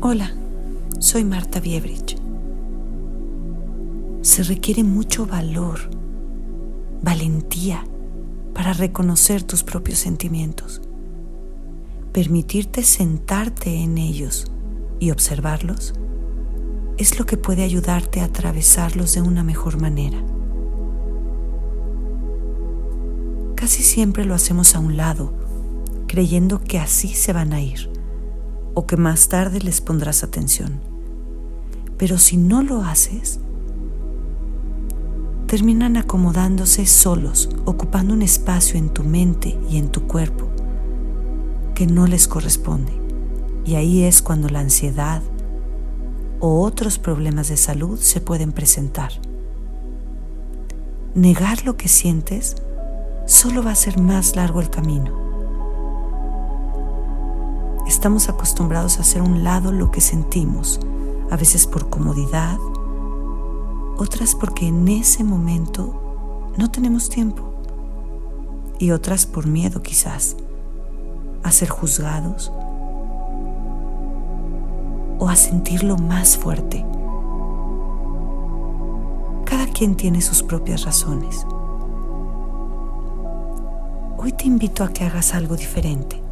Hola, soy Marta Biebrich. Se requiere mucho valor, valentía para reconocer tus propios sentimientos, permitirte sentarte en ellos y observarlos es lo que puede ayudarte a atravesarlos de una mejor manera. Casi siempre lo hacemos a un lado, creyendo que así se van a ir o que más tarde les pondrás atención. Pero si no lo haces, terminan acomodándose solos, ocupando un espacio en tu mente y en tu cuerpo que no les corresponde. Y ahí es cuando la ansiedad o otros problemas de salud se pueden presentar. Negar lo que sientes solo va a ser más largo el camino. Estamos acostumbrados a hacer un lado lo que sentimos, a veces por comodidad, otras porque en ese momento no tenemos tiempo y otras por miedo quizás a ser juzgados o a sentirlo más fuerte. Cada quien tiene sus propias razones. Hoy te invito a que hagas algo diferente.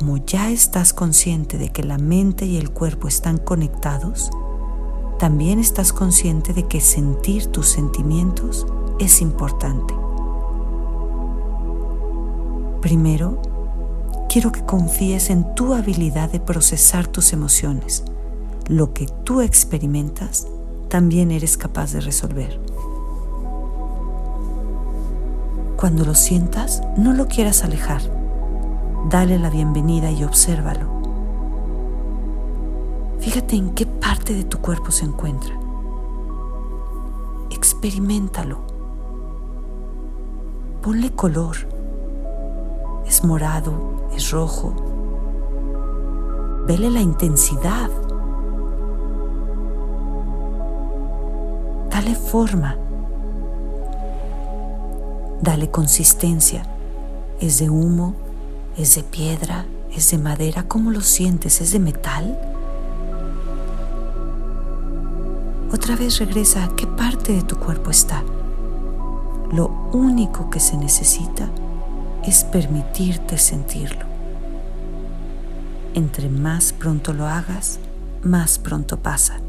Como ya estás consciente de que la mente y el cuerpo están conectados, también estás consciente de que sentir tus sentimientos es importante. Primero, quiero que confíes en tu habilidad de procesar tus emociones. Lo que tú experimentas, también eres capaz de resolver. Cuando lo sientas, no lo quieras alejar. Dale la bienvenida y obsérvalo. Fíjate en qué parte de tu cuerpo se encuentra. Experimentalo. Ponle color. Es morado, es rojo. Vele la intensidad. Dale forma. Dale consistencia. ¿Es de humo? ¿Es de piedra? ¿Es de madera? ¿Cómo lo sientes? ¿Es de metal? Otra vez regresa a qué parte de tu cuerpo está. Lo único que se necesita es permitirte sentirlo. Entre más pronto lo hagas, más pronto pasa.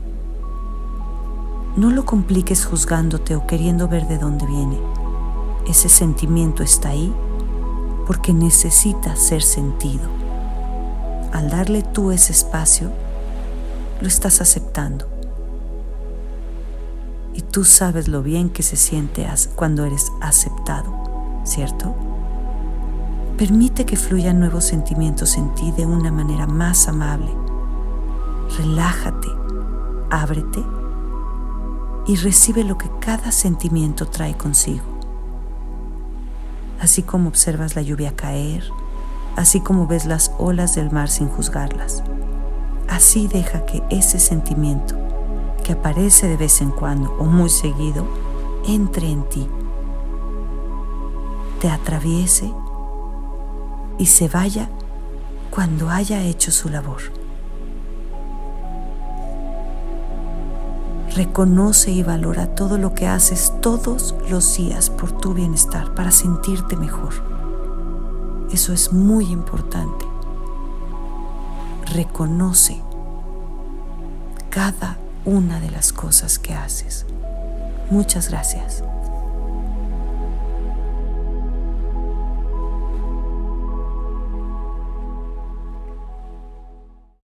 No lo compliques juzgándote o queriendo ver de dónde viene. Ese sentimiento está ahí porque necesita ser sentido. Al darle tú ese espacio, lo estás aceptando. Y tú sabes lo bien que se siente cuando eres aceptado, ¿cierto? Permite que fluyan nuevos sentimientos en ti de una manera más amable. Relájate, ábrete y recibe lo que cada sentimiento trae consigo. Así como observas la lluvia caer, así como ves las olas del mar sin juzgarlas. Así deja que ese sentimiento, que aparece de vez en cuando o muy seguido, entre en ti, te atraviese y se vaya cuando haya hecho su labor. Reconoce y valora todo lo que haces todos los días por tu bienestar, para sentirte mejor. Eso es muy importante. Reconoce cada una de las cosas que haces. Muchas gracias.